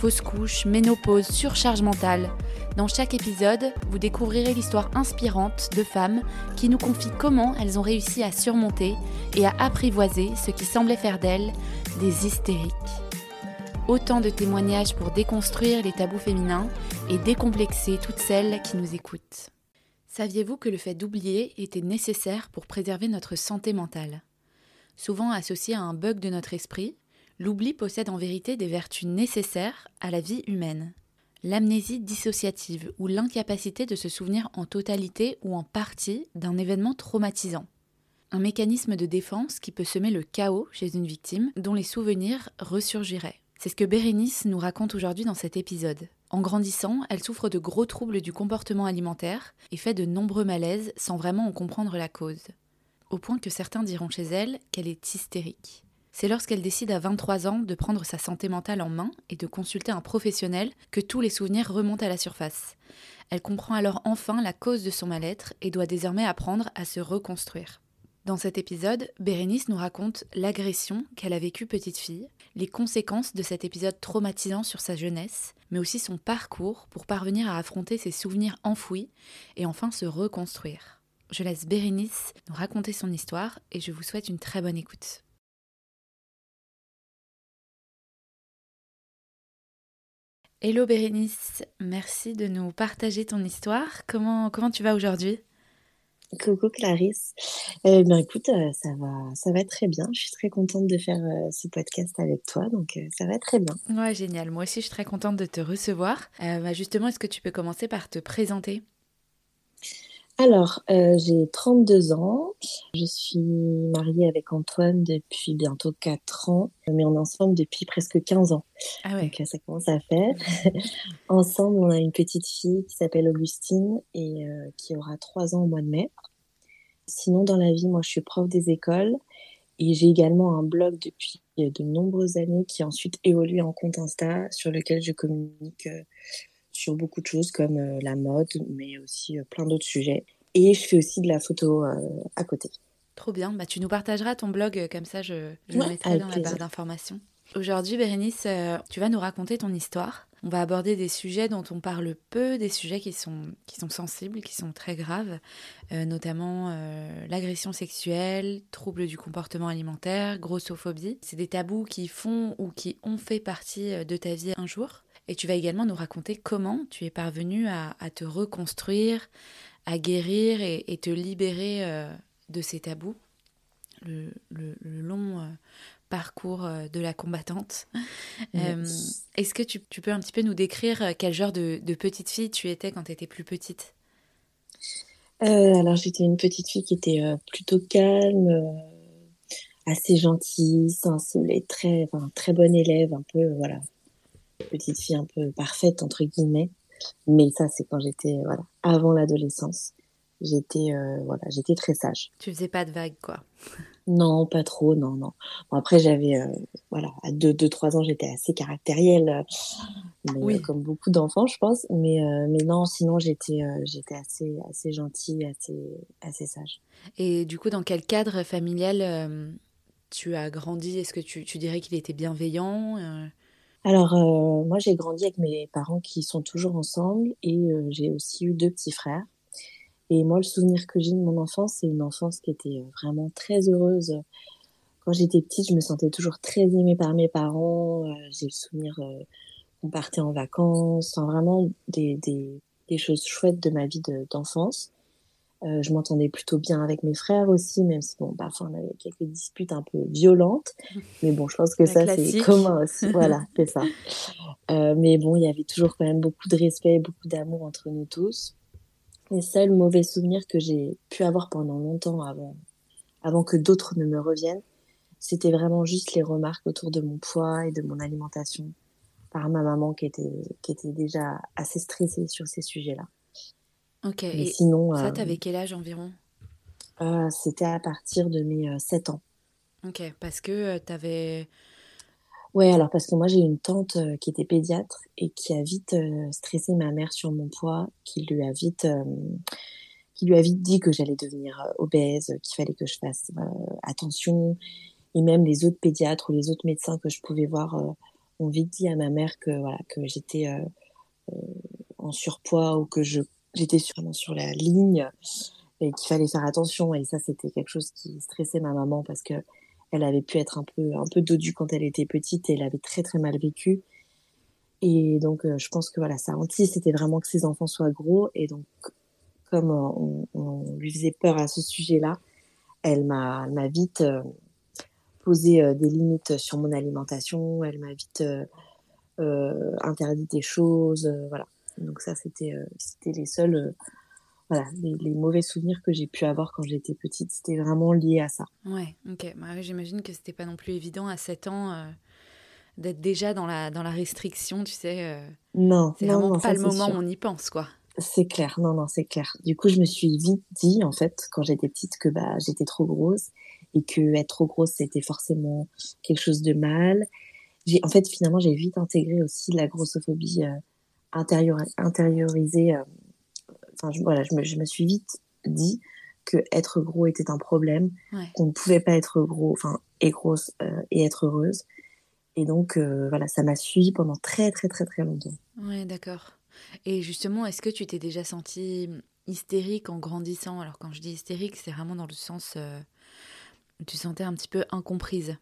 fausse couche, ménopause, surcharge mentale. Dans chaque épisode, vous découvrirez l'histoire inspirante de femmes qui nous confient comment elles ont réussi à surmonter et à apprivoiser ce qui semblait faire d'elles des hystériques. Autant de témoignages pour déconstruire les tabous féminins et décomplexer toutes celles qui nous écoutent. Saviez-vous que le fait d'oublier était nécessaire pour préserver notre santé mentale? Souvent associé à un bug de notre esprit, l'oubli possède en vérité des vertus nécessaires à la vie humaine. L'amnésie dissociative ou l'incapacité de se souvenir en totalité ou en partie d'un événement traumatisant. Un mécanisme de défense qui peut semer le chaos chez une victime dont les souvenirs ressurgiraient. C'est ce que Bérénice nous raconte aujourd'hui dans cet épisode. En grandissant, elle souffre de gros troubles du comportement alimentaire et fait de nombreux malaises sans vraiment en comprendre la cause. Au point que certains diront chez elle qu'elle est hystérique. C'est lorsqu'elle décide à 23 ans de prendre sa santé mentale en main et de consulter un professionnel que tous les souvenirs remontent à la surface. Elle comprend alors enfin la cause de son mal-être et doit désormais apprendre à se reconstruire. Dans cet épisode, Bérénice nous raconte l'agression qu'elle a vécue petite fille, les conséquences de cet épisode traumatisant sur sa jeunesse, mais aussi son parcours pour parvenir à affronter ses souvenirs enfouis et enfin se reconstruire. Je laisse Bérénice nous raconter son histoire et je vous souhaite une très bonne écoute. Hello Bérénice, merci de nous partager ton histoire. Comment, comment tu vas aujourd'hui? Coucou Clarisse. Eh bien écoute, euh, ça va, ça va très bien. Je suis très contente de faire euh, ce podcast avec toi, donc euh, ça va très bien. Ouais, génial. Moi aussi, je suis très contente de te recevoir. Bah, justement, est-ce que tu peux commencer par te présenter? Alors, euh, j'ai 32 ans. Je suis mariée avec Antoine depuis bientôt 4 ans, mais on est ensemble depuis presque 15 ans. Ah ouais. Donc là, ça commence à faire. ensemble, on a une petite fille qui s'appelle Augustine et euh, qui aura 3 ans au mois de mai. Sinon, dans la vie, moi, je suis prof des écoles et j'ai également un blog depuis de nombreuses années qui a ensuite évolué en compte Insta sur lequel je communique euh, sur beaucoup de choses comme euh, la mode, mais aussi euh, plein d'autres sujets. Et je fais aussi de la photo euh, à côté. Trop bien. Bah, tu nous partageras ton blog, comme ça je, je le mettrai dans la barre d'informations. Aujourd'hui, Bérénice, tu vas nous raconter ton histoire. On va aborder des sujets dont on parle peu, des sujets qui sont, qui sont sensibles, qui sont très graves, notamment l'agression sexuelle, troubles du comportement alimentaire, grossophobie. C'est des tabous qui font ou qui ont fait partie de ta vie un jour. Et tu vas également nous raconter comment tu es parvenu à, te reconstruire, à guérir et, te libérer euh, de ces tabous. Le, long euh, parcours euh, de la combattante. Est-ce que tu, peux un petit peu nous décrire quel genre de, petite fille tu étais quand tu étais plus petite? Alors j'étais une petite fille qui était plutôt calme, assez gentille, sensible et très, très bonne élève, un peu voilà, petite fille un peu parfaite entre guillemets. Mais ça, c'est quand j'étais voilà avant l'adolescence. J'étais euh, voilà, j'étais très sage. Tu faisais pas de vagues quoi. Non, pas trop, non, non. Bon, après, j'avais, euh, voilà, à 2-3 ans, j'étais assez caractérielle, oui. Euh, comme beaucoup d'enfants, je pense. Mais, mais non, sinon, j'étais, j'étais assez, assez gentille, assez, assez sage. Et du coup, dans quel cadre familial tu as grandi? Est-ce que tu, tu dirais qu'il était bienveillant alors, euh, moi, j'ai grandi avec mes parents qui sont toujours ensemble et euh, j'ai aussi eu deux petits frères. Et moi, le souvenir que j'ai de mon enfance, c'est une enfance qui était euh, vraiment très heureuse. Quand j'étais petite, je me sentais toujours très aimée par mes parents. j'ai le souvenir qu'on partait en vacances, enfin vraiment des, des, des choses chouettes de ma vie d'enfance. Euh, je m'entendais plutôt bien avec mes frères aussi, même si bon, parfois on avait quelques disputes un peu violentes. Mais bon, je pense que ça c'est commun aussi. voilà, c'est ça. Euh, mais bon, il y avait toujours quand même beaucoup de respect, beaucoup d'amour entre nous tous. Les seuls mauvais souvenirs que j'ai pu avoir pendant longtemps avant, avant que d'autres ne me reviennent, c'était vraiment juste les remarques autour de mon poids et de mon alimentation. par ma maman qui était, qui était déjà assez stressée sur ces sujets-là. Ok, et sinon, ça, t'avais quel âge environ? C'était à partir de mes 7 ans. Ok, parce que tu avais Ouais, alors parce que moi j'ai une tante euh, qui était pédiatre et qui a vite euh, stressé ma mère sur mon poids, qui lui a vite, euh, qui lui a vite dit que j'allais devenir obèse, qu'il fallait que je fasse attention. Et même les autres pédiatres ou les autres médecins que je pouvais voir ont vite dit à ma mère que voilà que j'étais en surpoids ou que je j'étais sûrement sur la ligne et qu'il fallait faire attention. Et ça c'était quelque chose qui stressait ma maman parce que elle avait pu être un peu un peu dodue quand elle était petite et elle avait très très mal vécu. Et donc euh, je pense que voilà, sa hantise c'était vraiment que ses enfants soient gros et donc comme euh, on, lui faisait peur à ce sujet-là, elle m'a vite euh, posé des limites sur mon alimentation, elle m'a vite interdit des choses, voilà. Donc ça c'était c'était les seuls voilà, les, mauvais souvenirs que j'ai pu avoir quand j'étais petite, c'était vraiment lié à ça. Ouais, ok. Bah j'imagine que c'était pas non plus évident à 7 ans euh, d'être déjà dans la, dans la restriction, tu sais. Euh, non, c'est vraiment pas le moment où on y pense, quoi. C'est clair, non, non, c'est clair. Du coup, je me suis vite dit, en fait, quand j'étais petite, que bah, j'étais trop grosse et que être trop grosse, c'était forcément quelque chose de mal. En fait, finalement, j'ai vite intégré aussi la grossophobie euh, intériorisée je, voilà, je me, je me, suis vite dit que être gros était un problème, qu'on ne pouvait pas être gros, enfin, et grosse euh, et être heureuse. Et donc, euh, voilà, ça m'a suivi pendant très, très, très, très longtemps. Ouais, d'accord. Et justement, est-ce que tu t'es déjà sentie hystérique en grandissant? Alors, quand je dis hystérique, c'est vraiment dans le sens euh, tu sentais un petit peu incomprise.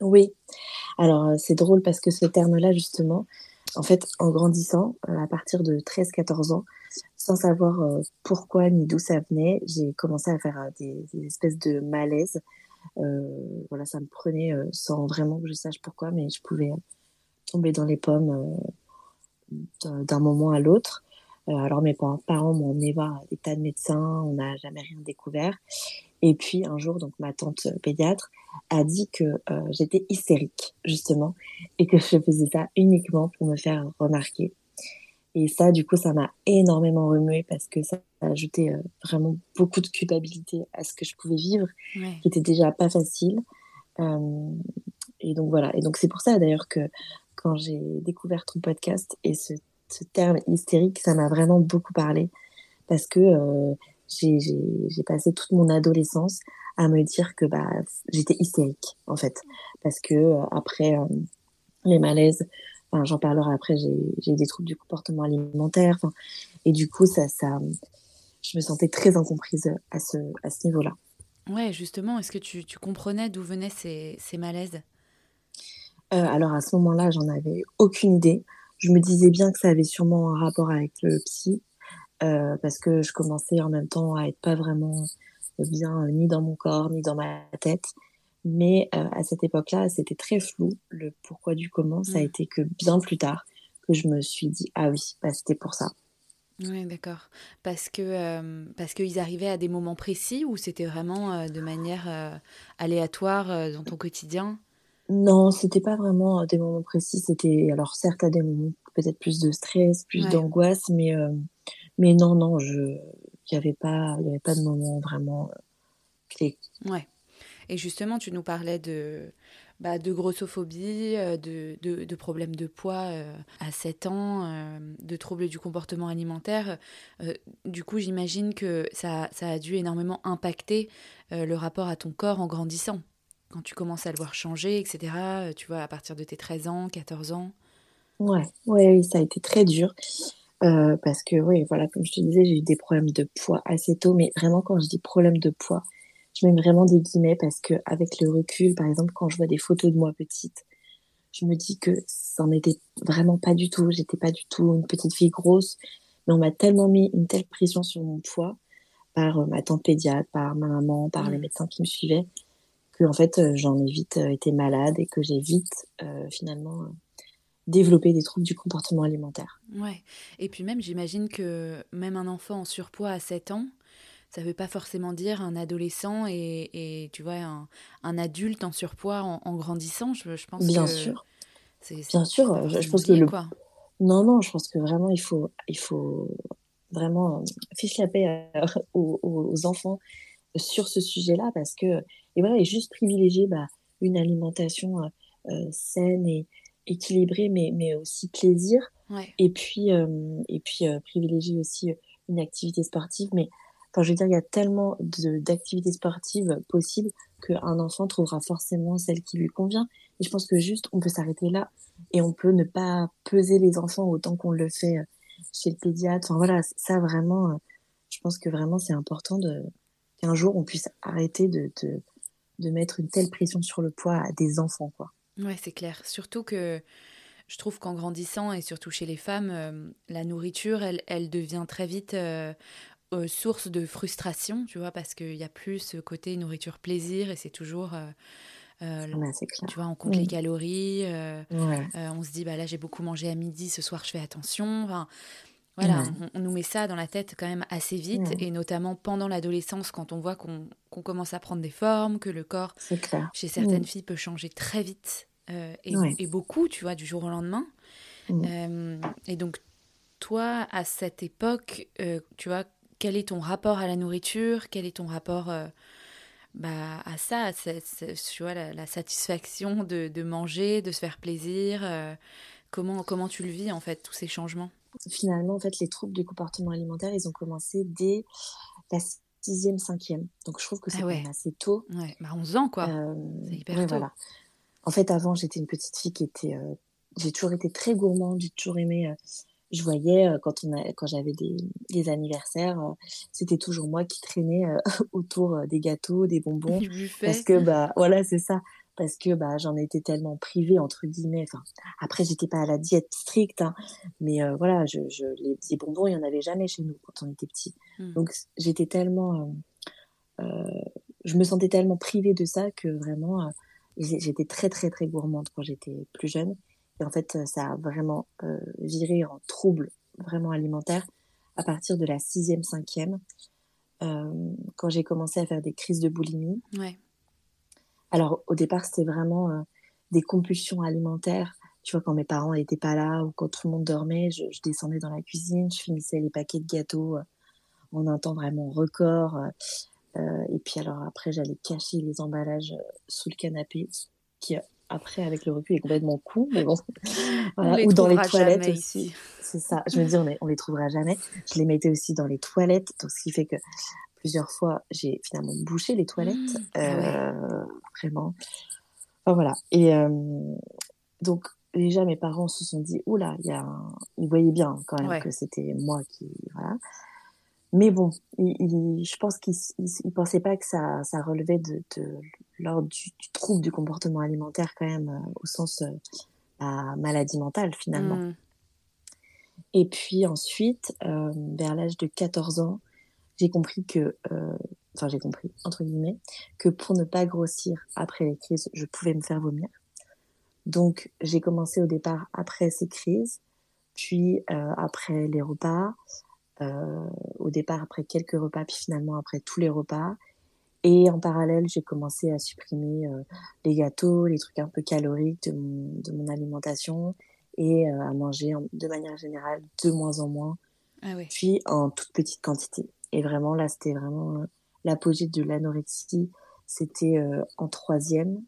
Oui. Alors, c'est drôle parce que ce terme-là, justement, en fait, en grandissant, à partir de 13-14 ans, sans savoir euh, pourquoi ni d'où ça venait, j'ai commencé à faire euh, des, espèces de malaise. Euh, voilà, ça me prenait sans vraiment que je sache pourquoi, mais je pouvais tomber dans les pommes d'un moment à l'autre. alors mes parents, m'ont emmené voir des tas de médecins, on n'a jamais rien découvert. Et puis un jour, donc ma tante pédiatre a dit que j'étais hystérique justement et que je faisais ça uniquement pour me faire remarquer. Et ça, du coup, ça m'a énormément remué parce que ça a ajouté euh, vraiment beaucoup de culpabilité à ce que je pouvais vivre, qui était déjà pas facile. Euh, et donc voilà. Et donc c'est pour ça d'ailleurs que quand j'ai découvert ton podcast et ce, ce terme hystérique, ça m'a vraiment beaucoup parlé parce que euh, j'ai passé toute mon adolescence à me dire que bah j'étais hystérique en fait parce que euh, après euh, les malaises j'en parlerai après, j'ai des troubles du comportement alimentaire. et du coup, ça, ça, je me sentais très incomprise à ce, à ce niveau-là. Ouais, justement, est-ce que tu, tu comprenais d'où venaient ces, ces malaises? Euh, Alors à ce moment-là, j'en avais aucune idée. Je me disais bien que ça avait sûrement un rapport avec le psy, euh, parce que je commençais en même temps à être pas vraiment bien ni dans mon corps ni dans ma tête. Mais euh, à cette époque-là, c'était très flou. Le pourquoi du comment, ça a mm. été que bien plus tard que je me suis dit ah oui, bah, c'était pour ça. Oui, d'accord. Parce que euh, parce qu'ils arrivaient à des moments précis ou c'était vraiment euh, de manière aléatoire dans ton quotidien? Non, c'était pas vraiment des moments précis. C'était alors certes à des moments peut-être plus de stress, plus d'angoisse, mais mais non, non, je il y avait pas il avait pas de moment vraiment clé. Ouais. Et justement, tu nous parlais de, bah, de grossophobie, euh, de, de, problèmes de poids euh, à 7 ans, euh, de troubles du comportement alimentaire. du coup, j'imagine que ça, ça, a dû énormément impacter le rapport à ton corps en grandissant. Quand tu commences à le voir changer, etc., tu vois, à partir de tes 13 ans, 14 ans. Ouais, ouais oui, ça a été très dur. Parce que, oui, voilà, comme je te disais, j'ai eu des problèmes de poids assez tôt, mais vraiment, quand je dis problème de poids, je mets vraiment des guillemets parce que avec le recul, par exemple, quand je vois des photos de moi petite, je me dis que ça n'en était vraiment pas du tout. J'étais pas du tout une petite fille grosse, mais on m'a tellement mis une telle pression sur mon poids par euh, ma tante pédiatre, par ma maman, par les mmh. médecins qui me suivaient, que en fait euh, j'en ai vite euh, été malade et que j'ai vite finalement développé des troubles du comportement alimentaire. Ouais. Et puis même, j'imagine que même un enfant en surpoids à 7 ans, ça ne veut pas forcément dire un adolescent et, tu vois un, adulte en surpoids en, grandissant. Je, je pense Bien que sûr. Bien sûr, je, pense que le... Non, non, je pense que vraiment, il faut, il faut vraiment fiche la paix aux, enfants sur ce sujet-là parce que, et voilà, et juste privilégier bah, une alimentation saine et équilibrée, mais, mais aussi plaisir. Et puis, et puis privilégier aussi une activité sportive. Mais Enfin, je veux dire, il y a tellement d'activités sportives possibles qu'un enfant trouvera forcément celle qui lui convient. Et je pense que juste, on peut s'arrêter là et on peut ne pas peser les enfants autant qu'on le fait euh, chez le pédiatre. Enfin, voilà, ça vraiment, euh, je pense que vraiment, c'est important de qu'un jour, on puisse arrêter de, de, de mettre une telle pression sur le poids à des enfants, quoi. Ouais, c'est clair. Surtout que je trouve qu'en grandissant, et surtout chez les femmes, euh, la nourriture, elle, elle devient très vite euh, source de frustration, tu vois, parce qu'il n'y a plus ce côté nourriture plaisir et c'est toujours. Euh, euh tu vois, on compte les calories, euh, on se dit, bah là j'ai beaucoup mangé à midi, ce soir je fais attention. Voilà, on, nous met ça dans la tête quand même assez vite, et notamment pendant l'adolescence, quand on voit qu'on commence à prendre des formes, que le corps, chez certaines filles, peut changer très vite et, et, beaucoup, tu vois, du jour au lendemain. et donc, toi, à cette époque, tu vois, quel est ton rapport à la nourriture? Quel est ton rapport euh, bah, à ça, à tu vois, la, satisfaction de, de, manger, de se faire plaisir? Euh, comment, comment tu le vis, en fait, tous ces changements? Finalement, en fait, les troubles du comportement alimentaire, ils ont commencé dès la sixième, cinquième. Donc, je trouve que c'est ah assez tôt. Ouais, bah 11 ans, quoi. Euh, c'est hyper tôt. Voilà. En fait, avant, j'étais une petite fille qui était... j'ai toujours été très gourmande, j'ai toujours aimé je voyais euh, quand on a, quand j'avais des, des anniversaires, euh, c'était toujours moi qui traînais euh, autour des gâteaux, des bonbons, parce que bah voilà c'est ça, parce que bah j'en étais tellement privée entre guillemets. Enfin après j'étais pas à la diète stricte, hein, mais voilà je, je les, les, bonbons il y en avait jamais chez nous quand on était petit, mmh. donc j'étais tellement, je me sentais tellement privée de ça que vraiment j'étais très très très gourmande quand j'étais plus jeune. Et en fait, ça a vraiment euh, viré en trouble vraiment alimentaire à partir de la sixième, cinquième, euh, quand j'ai commencé à faire des crises de boulimie. Ouais. Alors, au départ, c'était vraiment euh, des compulsions alimentaires. Tu vois, quand mes parents n'étaient pas là ou quand tout le monde dormait, je, descendais dans la cuisine, je finissais les paquets de gâteaux en un temps vraiment record. et puis alors après, j'allais cacher les emballages sous le canapé, après, avec le recul, est complètement con, mais bon. Ou dans les toilettes aussi. C'est ça. Je me dis, on, on les trouvera jamais. Je les mettais aussi dans les toilettes, donc ce qui fait que plusieurs fois, j'ai finalement bouché les toilettes. Mmh. Ah euh, vraiment. Enfin, voilà. Et euh, donc, déjà, mes parents se sont dit, oula, il y a ils voyaient bien quand même que c'était moi qui, voilà. Mais bon, je pense qu'ils ne pensaient pas que ça, ça relevait de, de l'ordre du, du, trouble du comportement alimentaire quand même, euh, au sens euh, maladie mentale finalement. Mmh. Et puis ensuite, euh, vers l'âge de 14 ans, j'ai compris que, enfin j'ai compris, entre guillemets, que pour ne pas grossir après les crises, je pouvais me faire vomir. Donc j'ai commencé au départ après ces crises, puis après les repas, au départ après quelques repas, puis finalement après tous les repas. Et en parallèle, j'ai commencé à supprimer euh, les gâteaux, les trucs un peu caloriques de mon, de mon alimentation et euh, à manger de manière générale de moins en moins, ah oui. puis en toute petite quantité. Et vraiment, là, c'était vraiment euh, l'apogée de l'anorexie. C'était en troisième.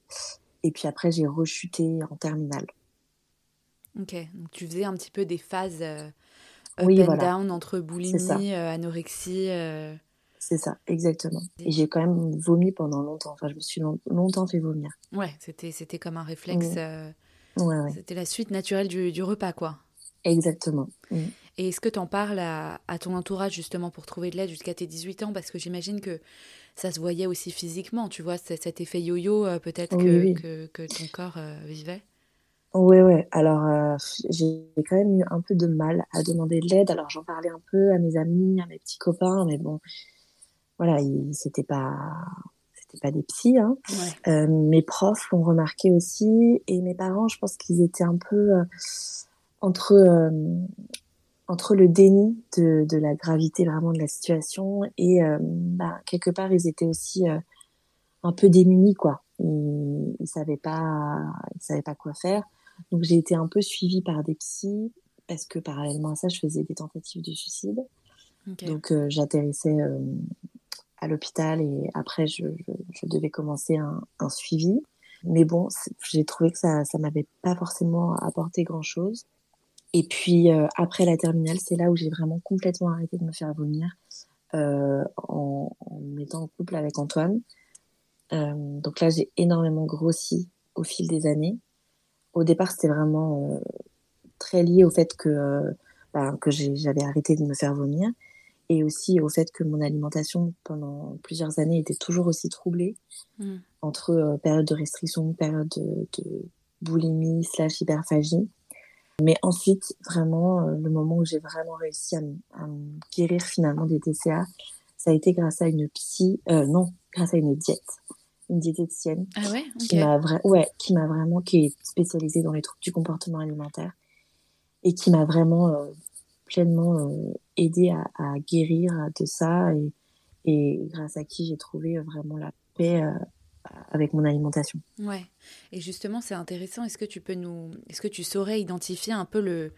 Et puis après, j'ai rechuté en terminale. Ok, donc tu faisais un petit peu des phases up oui, and voilà. down entre boulimie, anorexie. C'est ça, exactement. Et j'ai quand même vomi pendant longtemps. Enfin, je me suis longtemps fait vomir. Ouais, c'était, c'était comme un réflexe. Mmh. Euh... Ouais, ouais. C'était la suite naturelle du, du repas, quoi. Exactement. Mmh. Et est-ce que tu en parles à, à, ton entourage justement pour trouver de l'aide jusqu'à tes 18 ans? Parce que j'imagine que ça se voyait aussi physiquement, tu vois, cet effet yo-yo euh, peut-être oui, que, oui. que, que, ton corps euh, vivait Ouais, ouais. Alors, euh, j'ai quand même eu un peu de mal à demander de l'aide. Alors, j'en parlais un peu à mes amis, à mes petits copains, mais bon, voilà, c'était pas, c'était pas des psys. Hein. Ouais. Euh, mes profs l'ont remarqué aussi, et mes parents, je pense qu'ils étaient un peu euh, entre euh, entre le déni de, de la gravité vraiment de la situation et euh, bah, quelque part, ils étaient aussi euh, un peu démunis, quoi. Ils, ils savaient pas, ils savaient pas quoi faire. Donc j'ai été un peu suivie par des psys parce que parallèlement à ça, je faisais des tentatives de suicide. Donc j'atterrissais à l'hôpital et après je, je, devais commencer un, un suivi. Mais bon, j'ai trouvé que ça ça m'avait pas forcément apporté grand chose. Et puis euh, après la terminale, c'est là où j'ai vraiment complètement arrêté de me faire vomir euh, en, en, me mettant en couple avec Antoine. Euh, donc là, j'ai énormément grossi au fil des années. Au départ, c'était vraiment euh, très lié au fait que bah, que j'avais arrêté de me faire vomir et aussi au fait que mon alimentation pendant plusieurs années était toujours aussi troublée mm. entre euh, période de restriction, période de, de boulimie slash hyperphagie. Mais ensuite, vraiment, euh, le moment où j'ai vraiment réussi à, à, me guérir finalement des TCA, ça a été grâce à une psy, euh, non, grâce à une diète, une diététicienne ah ouais qui m'a ouais, qui m'a vraiment, qui est spécialisée dans les troubles du comportement alimentaire et qui m'a vraiment euh, pleinement euh, aidé à, guérir de ça et, grâce à qui j'ai trouvé vraiment la paix euh, avec mon alimentation. Ouais. Et justement, c'est intéressant. Est-ce que tu peux nous, est-ce que tu saurais identifier un peu le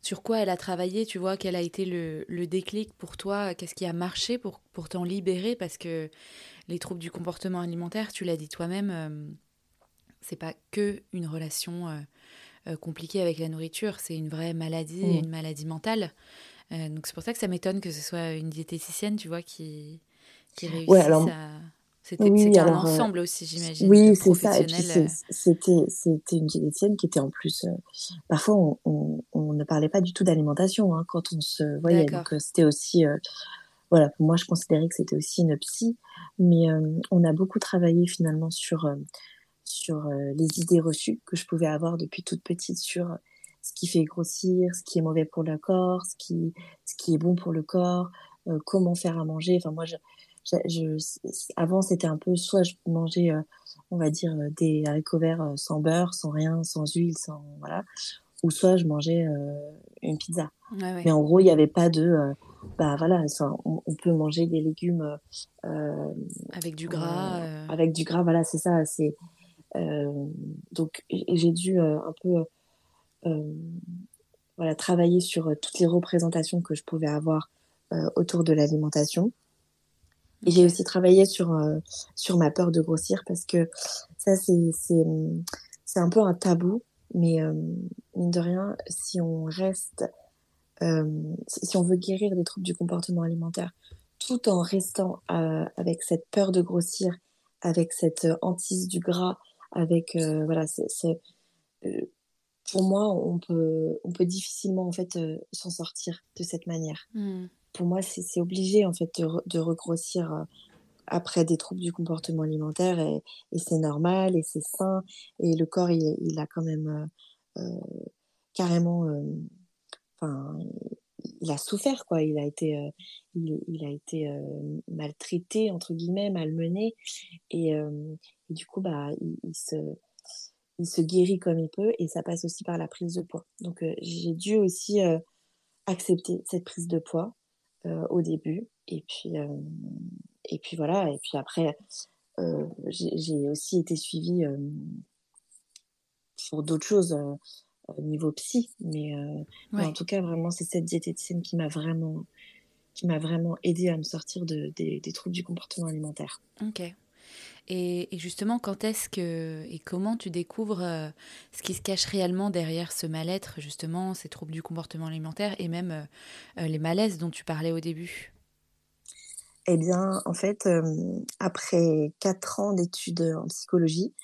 sur quoi elle a travaillé, tu vois, quel a été le, déclic pour toi, qu'est-ce qui a marché pour, pour t'en libérer? Parce que les troubles du comportement alimentaire, tu l'as dit toi-même, euh, c'est pas que une relation euh, euh, compliquée avec la nourriture, c'est une vraie maladie, mmh. une maladie mentale. Euh, donc c'est pour ça que ça m'étonne que ce soit une diététicienne, tu vois, qui, qui réussisse ouais, alors... à c'était oui, un alors, ensemble aussi, j'imagine. Oui, c'est ça. Et puis c'était c'était une diététicienne qui était en plus. Euh, parfois, on, on, on, ne parlait pas du tout d'alimentation hein, quand on se voyait. Donc c'était aussi. Euh, voilà, pour moi, je considérais que c'était aussi une psy. Mais euh, on a beaucoup travaillé finalement sur sur les idées reçues que je pouvais avoir depuis toute petite sur ce qui fait grossir, ce qui est mauvais pour le corps, ce qui ce qui est bon pour le corps, comment faire à manger. Enfin, moi, je, je, avant, c'était un peu soit je mangeais, euh, on va dire, euh, des haricots verts euh, sans beurre, sans rien, sans huile, sans voilà, ou soit je mangeais une pizza. Ouais, ouais. Mais en gros, il n'y avait pas de, bah voilà, on, on, peut manger des légumes avec du gras. Avec du gras, voilà, c'est ça. C'est donc j'ai dû un peu voilà travailler sur toutes les représentations que je pouvais avoir autour de l'alimentation. Et j'ai aussi travaillé sur euh, sur ma peur de grossir parce que ça c'est c'est c'est un peu un tabou, mais euh, mine de rien, si on reste, euh, si on veut guérir des troubles du comportement alimentaire, tout en restant euh, avec cette peur de grossir, avec cette hantise du gras, avec euh, voilà, c'est pour moi, on peut on peut difficilement en fait s'en sortir de cette manière. Mmh pour moi, c'est obligé en fait de, re, de, regrossir euh, après des troubles du comportement alimentaire et, et c'est normal et c'est sain et le corps il, il a quand même euh, euh carrément, euh, enfin, il a souffert quoi. Il a été, euh, il, a été maltraité entre guillemets, malmené et, et du coup bah il, se il se guérit comme il peut et ça passe aussi par la prise de poids. Donc j'ai dû aussi accepter cette prise de poids euh, au début. Et puis, euh, et puis voilà. Et puis après, euh, j'ai aussi été suivie pour d'autres choses au niveau psy. Mais, ouais. mais, en tout cas, vraiment, c'est cette diététicienne qui m'a vraiment qui m'a vraiment aidé à me sortir de, des, des troubles du comportement alimentaire. Ok. Et, et, justement, quand est-ce que et comment tu découvres euh, ce qui se cache réellement derrière ce mal-être, justement, ces troubles du comportement alimentaire et même euh, les malaises dont tu parlais au début? Eh bien, en fait, euh, après quatre ans d'études en psychologie,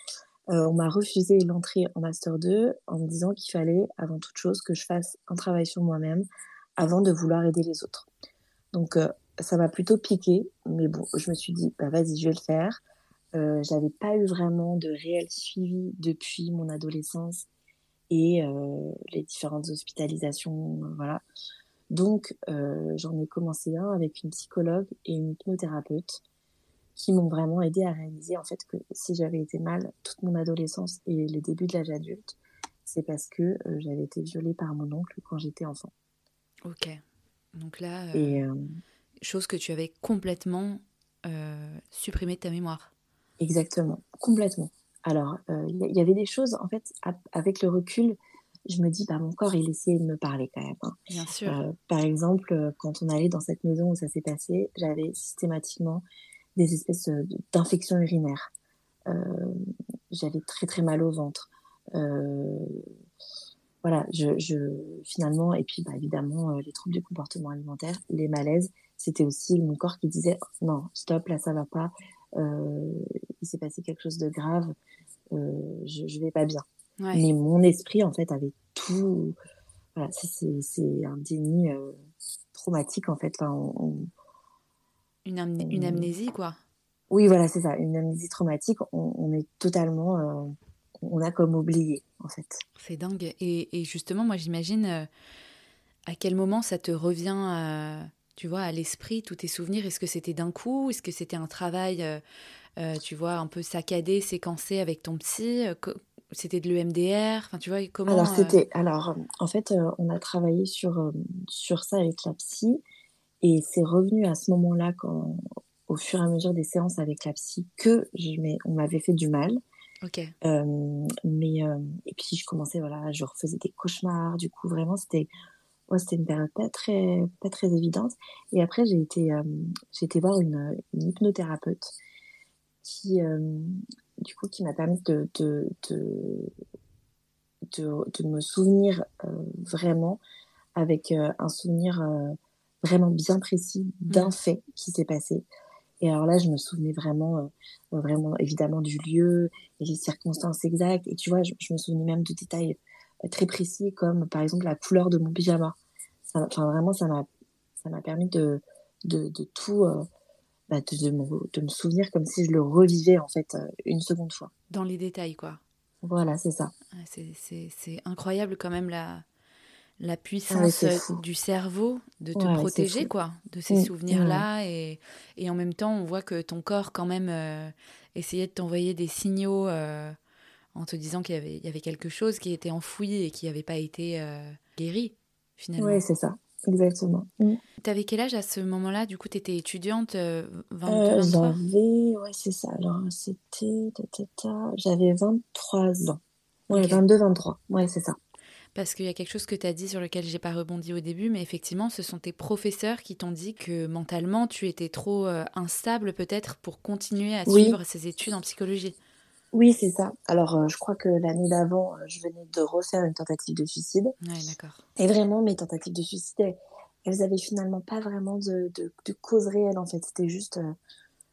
on m'a refusé l'entrée en master 2 en me disant qu'il fallait, avant toute chose, que je fasse un travail sur moi-même avant de vouloir aider les autres. Donc, ça m'a plutôt piqué, mais bon, je me suis dit, bah vas-y, je vais le faire. Euh, j'avais pas eu vraiment de réel suivi depuis mon adolescence et euh, les différentes hospitalisations, voilà. Donc, euh, j'en ai commencé un avec une psychologue et une hypnothérapeute qui m'ont vraiment aidé à réaliser en fait que si j'avais été mal toute mon adolescence et le début de l'âge adulte, c'est parce que euh, j'avais été violée par mon oncle quand j'étais enfant. Ok. Donc là, euh, et, chose que tu avais complètement supprimée de ta mémoire. Exactement, complètement. Alors, il y, avait des choses, en fait, avec le recul, je me dis, bah, mon corps, il essayait de me parler quand même. Hein. Bien sûr. par exemple, quand on allait dans cette maison où ça s'est passé, j'avais systématiquement des espèces d'infections urinaires. j'avais très très mal au ventre. voilà, je, je, finalement, et puis bah, évidemment, les troubles du comportement alimentaire, les malaises, c'était aussi mon corps qui disait non, stop, là ça va pas, euh, il s'est passé quelque chose de grave, euh, je, je vais pas bien. Mais mon esprit en fait avait tout. Voilà, c'est un déni euh, traumatique en fait. Enfin, une, une, amnésie quoi. Oui, voilà, c'est ça, une amnésie traumatique. On, est totalement, on a comme oublié en fait. C'est dingue. Et, et, justement, moi j'imagine à quel moment ça te revient tu vois, à l'esprit, tous tes souvenirs? Est-ce que c'était d'un coup? Est-ce que c'était un travail, euh, euh, tu vois, un peu saccadé, séquencé avec ton psy? Euh, C'était de l'EMDR Enfin, tu vois, comment Alors, c'était. Alors, en fait, on a travaillé sur, sur ça avec la psy. Et c'est revenu à ce moment-là, quand, au fur et à mesure des séances avec la psy, que on m'avait fait du mal. Ok. mais et puis je commençais voilà, je refaisais des cauchemars. Du coup, vraiment, c'était c'était une période pas très, pas très évidente. Et après, j'ai été, euh, j'ai été voir une, une, hypnothérapeute qui, euh, du coup, qui m'a permis de, de, de, de, me souvenir euh, vraiment avec un souvenir vraiment bien précis d'un mmh. fait qui s'est passé. Et alors là, je me souvenais vraiment, vraiment évidemment du lieu et les circonstances exactes. Et tu vois, je, je me souvenais même de détails très précis comme par exemple la couleur de mon pyjama. enfin vraiment ça m'a ça m'a permis de de, de tout euh, bah, de, de, me, de, me, souvenir comme si je le revivais en fait euh, une seconde fois. Dans les détails quoi. Voilà, c'est ça. c'est incroyable quand même la, la puissance du cerveau de te protéger quoi de ces mmh, souvenirs là et, et, en même temps on voit que ton corps quand même euh, essayait de t'envoyer des signaux en te disant qu'il y avait, il y avait quelque chose qui était enfoui et qui n'avait pas été euh, guéri, finalement. Oui, c'est ça, exactement. Mm. Tu avais quel âge à ce moment-là? Du coup, tu étais étudiante euh, 22, euh, J'avais, ouais, c'est ça. Alors, c'était. J'avais 23 ans. Ouais, 22, 23. Ouais, c'est ça. Parce qu'il y a quelque chose que tu as dit sur lequel j'ai pas rebondi au début, mais effectivement, ce sont tes professeurs qui t'ont dit que mentalement, tu étais trop euh, instable peut-être pour continuer à suivre ces études en psychologie. Oui, c'est ça. Alors, euh, je crois que l'année d'avant, euh, je venais de refaire une tentative de suicide. Ouais, d'accord. Et vraiment, mes tentatives de suicide, elles, avaient finalement pas vraiment de, de, de cause réelle, en fait. C'était juste,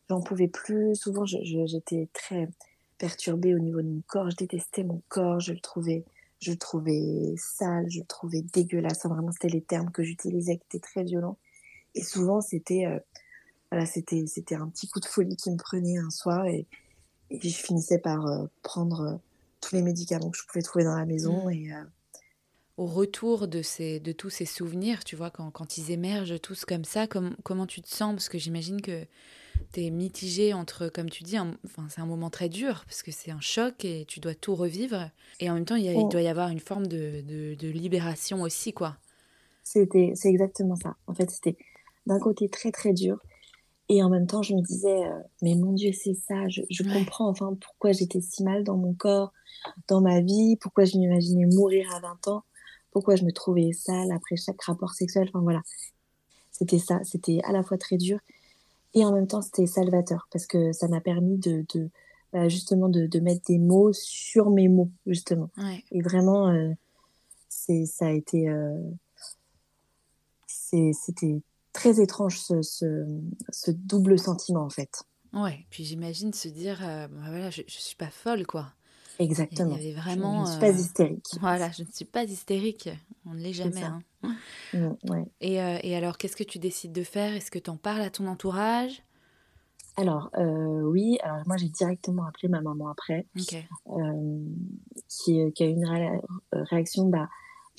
j'en pouvais plus. Souvent, j'étais très perturbée au niveau de mon corps. Je détestais mon corps. Je le trouvais, je le trouvais sale. Je le trouvais dégueulasse. Vraiment, c'était les termes que j'utilisais qui étaient très violents. Et souvent, c'était, voilà, c'était, c'était un petit coup de folie qui me prenait un soir et et puis je finissais par euh, prendre euh, tous les médicaments que je pouvais trouver dans la maison. Mmh. Et, euh, Au retour de, ces, de tous ces souvenirs, tu vois, quand, quand ils émergent tous comme ça, comment tu te sens? Parce que j'imagine que tu es mitigé entre, comme tu dis, enfin, c'est un moment très dur, parce que c'est un choc et tu dois tout revivre. Et en même temps, il, il doit y avoir une forme de, de, de libération aussi, quoi. C'était, c'est exactement ça. En fait, c'était d'un côté très très dur et en même temps, je me disais, euh, mais mon Dieu, c'est ça, je, comprends enfin pourquoi j'étais si mal dans mon corps, dans ma vie, pourquoi je m'imaginais mourir à 20 ans, pourquoi je me trouvais sale après chaque rapport sexuel. Enfin voilà, c'était ça, c'était à la fois très dur et en même temps c'était salvateur parce que ça m'a permis de, de bah, justement de, de, mettre des mots sur mes mots justement. Et vraiment, euh, c'est ça a été, euh, c'était très étrange ce, ce, double sentiment en fait. Ouais, puis j'imagine se dire, euh, bah voilà, je, je suis pas folle quoi. Exactement. Il y avait vraiment. Je ne suis pas euh, hystérique. Voilà, je ne suis pas hystérique. On ne l'est jamais. Hein. ouais. et, euh, et, alors, qu'est-ce que tu décides de faire? Est-ce que tu en parles à ton entourage? Alors oui, alors moi j'ai directement appelé ma maman après, qui, qui, a eu une réaction, bah,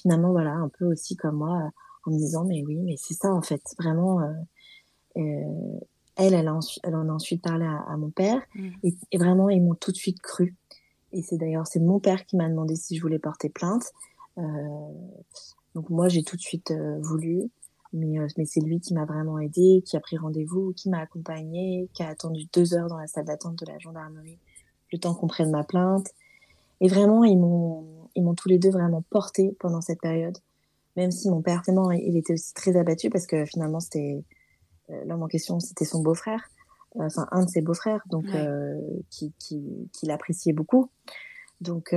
finalement voilà, un peu aussi comme moi, en me disant mais oui, mais c'est ça en fait, vraiment. Euh, euh, elle, elle, elle, en a ensuite parlé à, mon père mmh. et, vraiment ils m'ont tout de suite cru. Et c'est d'ailleurs c'est mon père qui m'a demandé si je voulais porter plainte. Euh, donc moi j'ai tout de suite voulu, mais, mais c'est lui qui m'a vraiment aidé, qui a pris rendez-vous, qui m'a accompagné, qui a attendu deux heures dans la salle d'attente de la gendarmerie le temps qu'on prenne ma plainte. Et vraiment, ils m'ont, ils m'ont tous les deux vraiment porté pendant cette période. Même si mon père, vraiment, il était aussi très abattu parce que finalement, c'était euh, l'homme en question, c'était son beau-frère, euh, enfin un de ses beaux-frères, donc euh, qui, qui, qui l'appréciait beaucoup. Donc,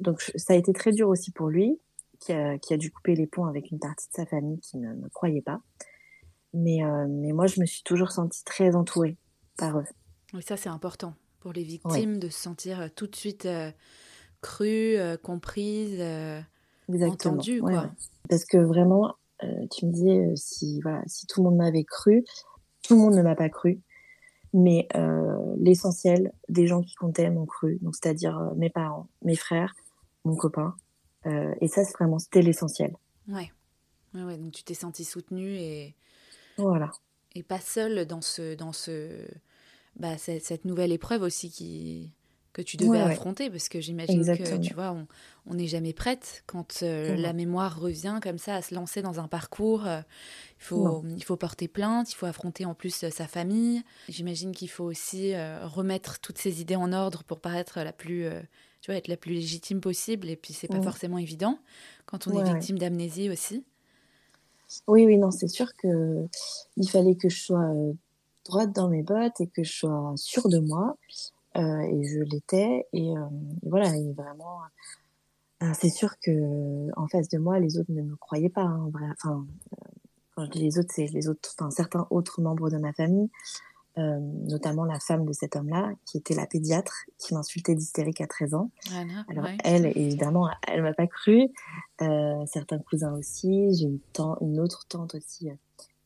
donc ça a été très dur aussi pour lui, qui a, qui a dû couper les ponts avec une partie de sa famille qui ne me croyait pas. Mais, mais moi, je me suis toujours sentie très entourée par eux. Oui, ça c'est important pour les victimes de se sentir tout de suite crue, comprise, entendue. Quoi. Parce que vraiment, euh, tu me disais euh, si voilà si tout le monde m'avait cru, tout le monde ne m'a pas cru, mais euh, l'essentiel des gens qui comptaient m'ont cru, donc c'est-à-dire mes parents, mes frères, mon copain, et ça c'est vraiment c'était l'essentiel. Ouais. ouais, donc tu t'es sentie soutenue et voilà et pas seule dans ce dans ce bah, cette nouvelle épreuve aussi qui que tu devais affronter parce que j'imagine que tu vois on n'est jamais prête quand euh, la mémoire revient comme ça à se lancer dans un parcours euh, il faut il faut porter plainte il faut affronter en plus euh, sa famille. J'imagine qu'il faut aussi remettre toutes ces idées en ordre pour paraître la plus tu vois être la plus légitime possible et puis c'est pas forcément évident quand on est victime d'amnésie aussi. Oui oui non c'est sûr que il fallait que je sois droite dans mes bottes et que je sois sûre de moi et je l'étais. Et, euh, voilà, et vraiment, euh, c'est sûr que en face de moi, les autres ne me croyaient pas. Hein, vrai. Enfin, quand je dis les autres, c'est les autres, enfin certains autres membres de ma famille. Euh, notamment la femme de cet homme-là, qui était la pédiatre, qui m'insultait d'hystérique à 13 ans. Alors elle, évidemment, elle m'a pas cru. Euh, certains cousins aussi. J'ai une, une autre tante aussi euh,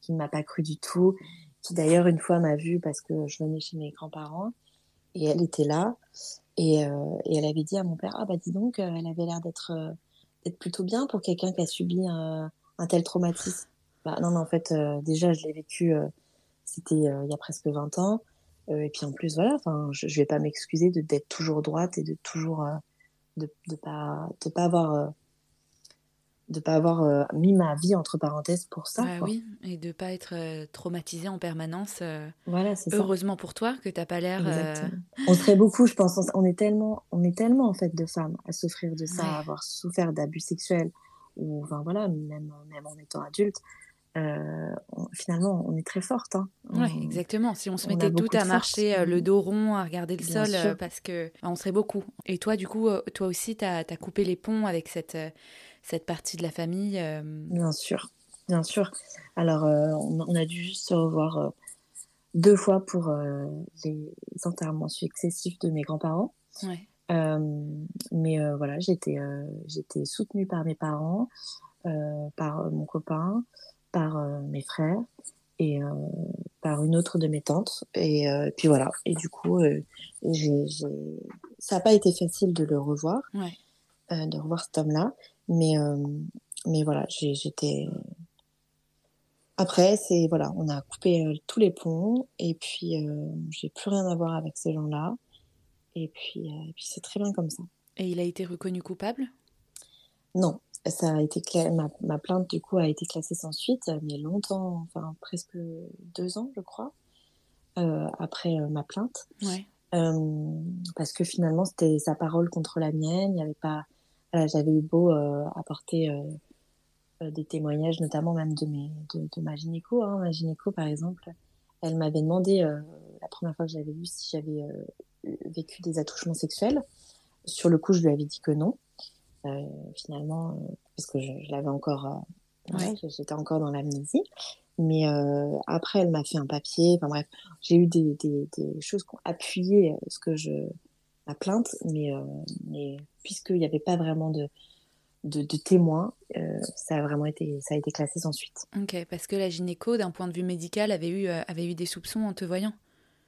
qui ne m'a pas cru du tout, qui d'ailleurs une fois m'a vue parce que je venais chez mes grands-parents et elle était là. Et, euh, et, elle avait dit à mon père, ah bah dis donc, euh, elle avait l'air d'être euh, d'être plutôt bien pour quelqu'un qui a subi un, un tel traumatisme. Bah non, non, en fait, déjà, je l'ai vécu, c'était il y a presque 20 ans. et puis en plus, voilà, enfin, je, je vais pas m'excuser d'être toujours droite et de toujours de, de pas de pas avoir de pas avoir euh, mis ma vie entre parenthèses pour ça. Bah oui, et de pas être euh, traumatisé en permanence. Euh, voilà, c'est Heureusement pour toi que t'as pas l'air. On serait beaucoup, je pense. On est tellement, on est tellement en fait de femmes à souffrir de ça, à avoir souffert d'abus sexuels ou, enfin voilà, même même en étant adulte. finalement, on est très forte. Hein. Oui, exactement. Si on se mettait toutes à marcher le dos rond, à regarder le sol, parce que on serait beaucoup. Et toi, du coup, toi aussi, tu as, coupé les ponts avec cette, cette partie de la famille euh, Bien sûr, bien sûr. Alors, euh, on, a dû juste se revoir euh, deux fois pour les enterrements successifs de mes grands-parents. mais voilà, j'étais j'étais soutenue par mes parents, par mon copain, par mes frères et par une autre de mes tantes. Et puis voilà. Et du coup, ça n'a pas été facile de le revoir, de revoir cet homme-là. Mais, euh, mais voilà, j'étais. Après, c'est voilà, on a coupé euh, tous les ponts et puis euh, j'ai plus rien à voir avec ces gens-là. Et puis, puis c'est très bien comme ça. Et il a été reconnu coupable? Non, ça a été ma, ma, plainte du coup a été classée sans suite, mais longtemps, enfin presque deux ans, je crois, après ma plainte. Ouais. parce que finalement, c'était sa parole contre la mienne. Il n'y avait pas, j'avais eu beau euh, apporter euh, euh, des témoignages, notamment même de, mes, de, de ma gynéco. Hein. Ma gynéco, par exemple, elle m'avait demandé, la première fois que j'avais vu, si j'avais vécu des attouchements sexuels. Sur le coup, je lui avais dit que non. finalement, parce que je, je l'avais encore, ouais. j'étais encore dans l'amnésie. Mais euh, après, elle m'a fait un papier. Enfin bref, j'ai eu des, des, des, choses qui ont appuyé ce que je, plainte, mais, euh, mais puisqu'il n'y avait pas vraiment de, de, témoins, euh, ça a vraiment été, ça a été classé sans suite. Ok, parce que la gynéco, d'un point de vue médical, avait eu, euh, avait eu des soupçons en te voyant.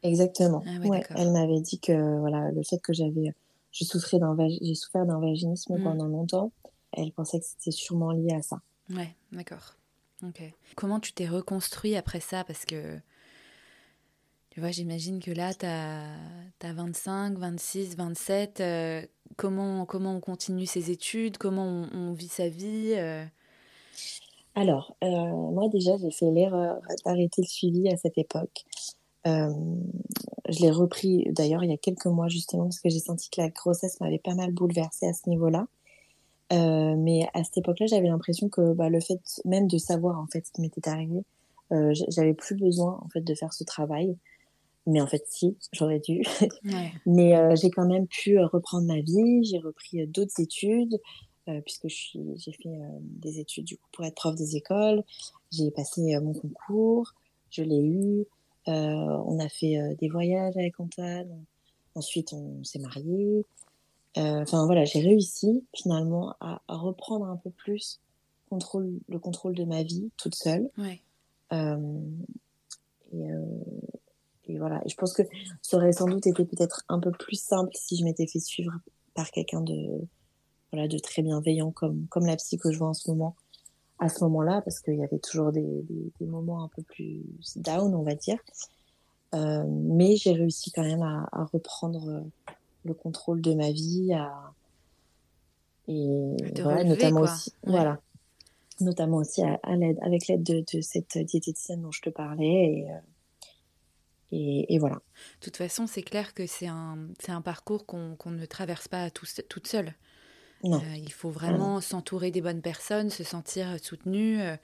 Exactement. Ah ouais, elle m'avait dit que voilà, le fait que j'avais, j'ai souffert d'un, j'ai souffert d'un vaginisme mm. pendant longtemps. Elle pensait que c'était sûrement lié à ça. Ouais, d'accord. Ok. Comment tu t'es reconstruit après ça? Parce que tu vois, j'imagine que là, tu as, 25, 26, 27. comment, comment on continue ses études Comment on, vit sa vie euh? Alors, euh, moi déjà, j'ai fait l'erreur d'arrêter le suivi à cette époque. Euh, je l'ai repris d'ailleurs il y a quelques mois justement parce que j'ai senti que la grossesse m'avait pas mal bouleversée à ce niveau-là. Mais à cette époque-là, j'avais l'impression que bah, le fait même de savoir en fait ce qui m'était arrivé, j'avais plus besoin en fait de faire ce travail. Mais en fait, si, j'aurais dû. mais euh, j'ai quand même pu reprendre ma vie. J'ai repris d'autres études puisque j'ai fait des études du coup pour être prof des écoles. J'ai passé mon concours, je l'ai eu. on a fait des voyages avec Antoine. Ensuite, on s'est mariés. Euh, enfin voilà, j'ai réussi finalement à, reprendre un peu plus contrôle, le contrôle de ma vie toute seule. Euh, euh, et, voilà, je pense que ça aurait sans doute été peut-être un peu plus simple si je m'étais fait suivre par quelqu'un de voilà de très bienveillant comme comme la psy que je vois en ce moment à ce moment-là parce qu'il y avait toujours des, des, moments un peu plus down on va dire. Mais j'ai réussi quand même à, à reprendre le contrôle de ma vie à... et voilà, notamment aussi voilà. Notamment aussi à, l'aide avec l'aide de, de, cette diététicienne dont je te parlais et, euh, et, voilà. De toute façon, c'est clair que c'est un, un parcours qu'on ne traverse pas toute seule. Non. Euh, il faut vraiment s'entourer des bonnes personnes, se sentir soutenu, euh,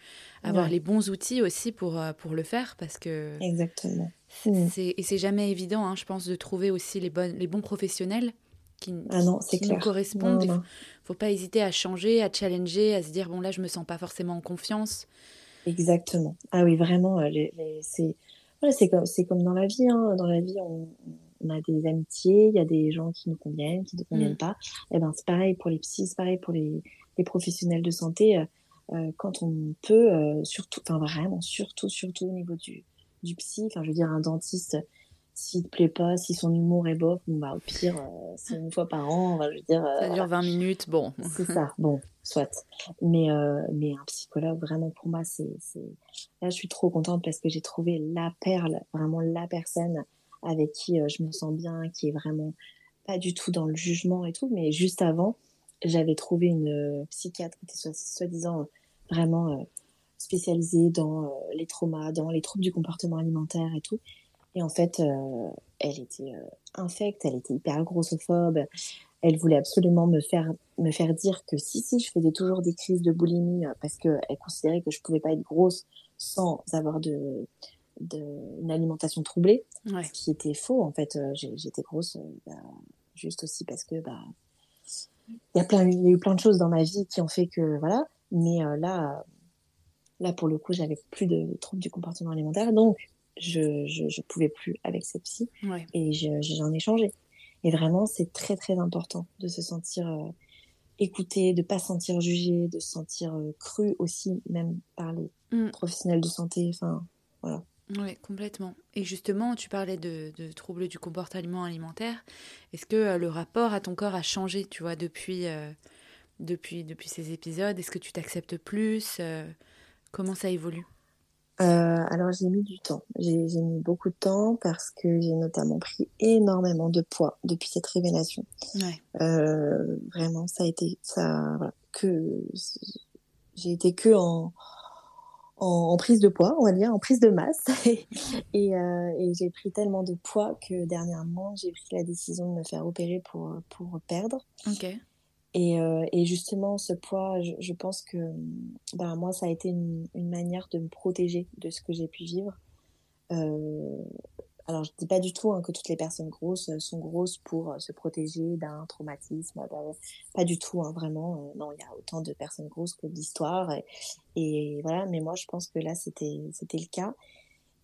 avoir les bons outils aussi pour, pour le faire parce que. Exactement. Mm. Et c'est jamais évident, hein, je pense, de trouver aussi les, bonnes, les bons professionnels qui, ah non, qui nous correspondent. Il ne faut pas hésiter à changer, à challenger, à se dire bon là je me sens pas forcément en confiance. Exactement. Ah oui, vraiment, euh, c'est c'est comme, comme dans la vie. Hein. Dans la vie, on, on, a des amitiés, il y a des gens qui nous conviennent, qui ne nous conviennent mm. pas. Et eh ben c'est pareil pour les psys, c'est pareil pour les, les, professionnels de santé. Euh, euh quand on peut, euh, surtout, enfin vraiment, surtout, surtout au niveau du, du psy. Enfin, je veux dire, un dentiste, s'il te plaît pas, si son humour est bof, bon, bah, au pire, euh, c'est une fois par an. dire, ça dure 20 minutes, bon. c'est ça, bon, soit. Mais, euh, mais un psychologue, vraiment, pour moi, c'est. Là, je suis trop contente parce que j'ai trouvé la perle, vraiment la personne avec qui euh, je me sens bien, qui est vraiment pas du tout dans le jugement et tout. Mais juste avant, j'avais trouvé une psychiatre qui était soi-disant vraiment spécialisée dans euh, les traumas, dans les troubles du comportement alimentaire et tout. Et en fait, euh, elle était euh, infecte, elle était hyper grossophobe. Elle voulait absolument me faire me faire dire que si si je faisais toujours des crises de boulimie parce que elle considérait que je pouvais pas être grosse sans avoir de, de une alimentation troublée, ce qui était faux en fait. J'étais grosse bah, juste aussi parce que bah il y a plein y a eu plein de choses dans ma vie qui ont fait que voilà. Mais là Là, pour le coup, j'avais plus de troubles du comportement alimentaire, donc je, je, pouvais plus avec cette psy et j'en ai changé. Et vraiment, c'est très très important de se sentir euh, écouté, de pas se sentir jugé, de se sentir euh, cru aussi, même par les mm. professionnels de santé. Enfin, voilà. Oui, complètement. Et justement, tu parlais de, troubles du comportement alimentaire. Est-ce que euh, le rapport à ton corps a changé, tu vois, depuis, depuis, depuis ces épisodes? Est-ce que tu t'acceptes plus Comment ça évolue? Euh, alors j'ai mis du temps, j'ai mis beaucoup de temps parce que j'ai notamment pris énormément de poids depuis cette révélation. Euh, vraiment, ça a été ça, voilà, que j'ai été que en, en, prise de poids, on va dire, en prise de masse, et, euh, et j'ai pris tellement de poids que dernièrement j'ai pris la décision de me faire opérer pour pour perdre. Ok. Et, euh, et, justement, ce poids, je, pense que ben, moi, ça a été une, manière de me protéger de ce que j'ai pu vivre. Euh, alors, je dis pas du tout hein, que toutes les personnes grosses sont grosses pour euh, se protéger d'un traumatisme. Ben, pas du tout, hein, vraiment. Non, il y a autant de personnes grosses que d'histoires. Et, voilà, mais moi, je pense que là, c'était le cas.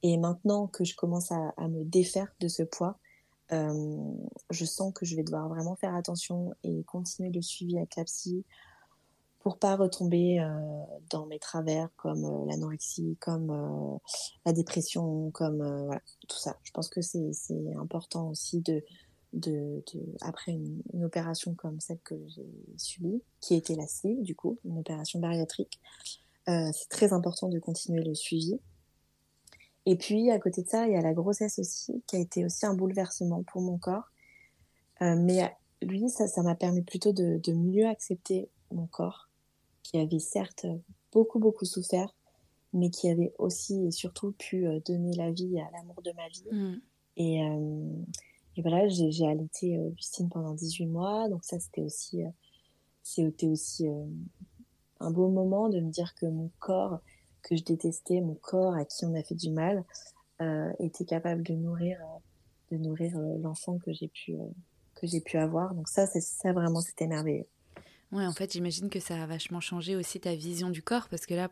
Et maintenant que je commence à me défaire de ce poids, euh, je sens que je vais devoir vraiment faire attention et continuer le suivi avec la psy pour pas retomber euh, dans mes travers comme euh, l'anorexie, comme la dépression, comme tout ça. Je pense que c'est important aussi de, après une, opération comme celle que j'ai subie, qui était la sleeve du coup, une opération bariatrique. c'est très important de continuer le suivi et puis, à côté de ça, il y a la grossesse aussi, qui a été aussi un bouleversement pour mon corps. Euh, mais lui, ça, ça m'a permis plutôt de, de, mieux accepter mon corps, qui avait certes beaucoup, beaucoup souffert, mais qui avait aussi et surtout pu euh, donner la vie à l'amour de ma vie. Mm. Et, et voilà, j'ai allaité Augustine pendant 18 mois. Donc ça, c'était aussi, c'était aussi un beau moment de me dire que mon corps, que je détestais, mon corps à qui on a fait du mal, était capable de nourrir, de nourrir l'enfant que j'ai pu, que j'ai pu avoir. Donc ça, c'est ça vraiment, c'était merveilleux. Ouais, en fait, j'imagine que ça a vachement changé aussi ta vision du corps parce que là,